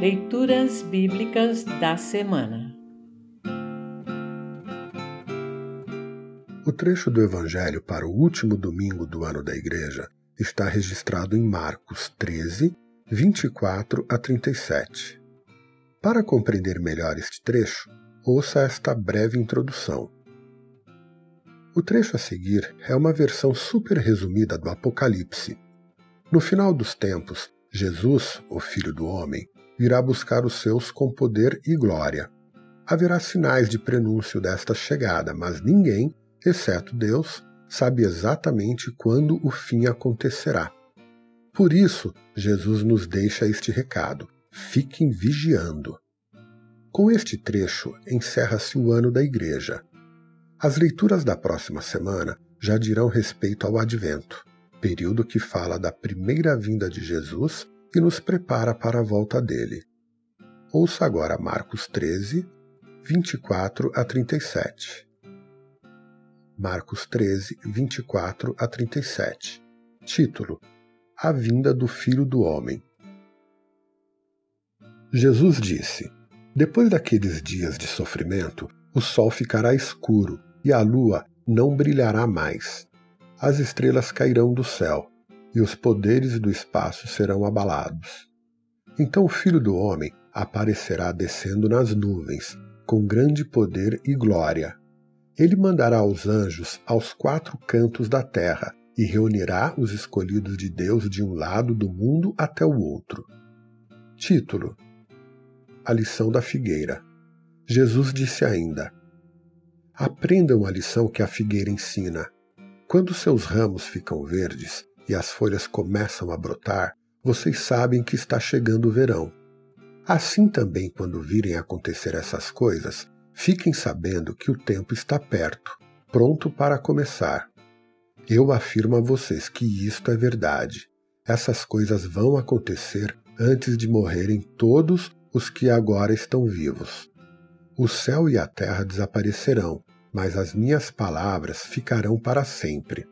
Leituras Bíblicas da Semana O trecho do Evangelho para o último domingo do ano da Igreja está registrado em Marcos 13, 24 a 37. Para compreender melhor este trecho, ouça esta breve introdução. O trecho a seguir é uma versão super resumida do Apocalipse. No final dos tempos, Jesus, o Filho do Homem, virá buscar os seus com poder e glória. Haverá sinais de prenúncio desta chegada, mas ninguém, exceto Deus, sabe exatamente quando o fim acontecerá. Por isso, Jesus nos deixa este recado: fiquem vigiando. Com este trecho, encerra-se o ano da Igreja. As leituras da próxima semana já dirão respeito ao Advento, período que fala da primeira vinda de Jesus e nos prepara para a volta dele. Ouça agora Marcos 13, 24 a 37. Marcos 13, 24 a 37. Título: A vinda do Filho do Homem. Jesus disse: Depois daqueles dias de sofrimento, o sol ficará escuro e a lua não brilhará mais. As estrelas cairão do céu e os poderes do espaço serão abalados. Então o Filho do Homem aparecerá descendo nas nuvens, com grande poder e glória ele mandará os anjos aos quatro cantos da terra e reunirá os escolhidos de Deus de um lado do mundo até o outro. Título: A lição da figueira. Jesus disse ainda: Aprendam a lição que a figueira ensina. Quando seus ramos ficam verdes e as folhas começam a brotar, vocês sabem que está chegando o verão. Assim também, quando virem acontecer essas coisas, Fiquem sabendo que o tempo está perto, pronto para começar. Eu afirmo a vocês que isto é verdade. Essas coisas vão acontecer antes de morrerem todos os que agora estão vivos. O céu e a terra desaparecerão, mas as minhas palavras ficarão para sempre.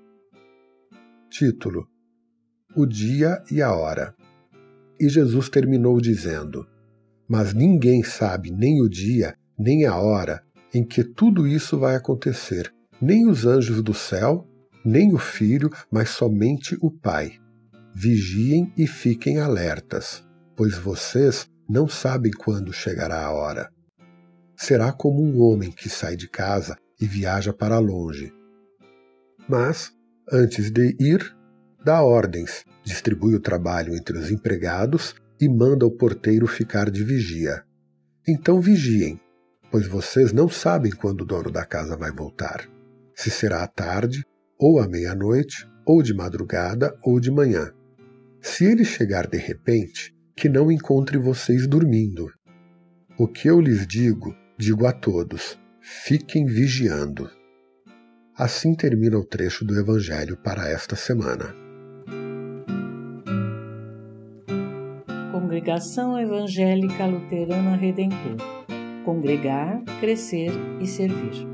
Título: O dia e a hora. E Jesus terminou dizendo: Mas ninguém sabe nem o dia nem a hora em que tudo isso vai acontecer, nem os anjos do céu, nem o Filho, mas somente o Pai. Vigiem e fiquem alertas, pois vocês não sabem quando chegará a hora. Será como um homem que sai de casa e viaja para longe. Mas, antes de ir, dá ordens, distribui o trabalho entre os empregados e manda o porteiro ficar de vigia. Então vigiem, pois vocês não sabem quando o dono da casa vai voltar. Se será à tarde, ou à meia-noite, ou de madrugada, ou de manhã. Se ele chegar de repente, que não encontre vocês dormindo. O que eu lhes digo, digo a todos: fiquem vigiando. Assim termina o trecho do Evangelho para esta semana. Congregação Evangélica Luterana Redentor congregar, crescer e servir.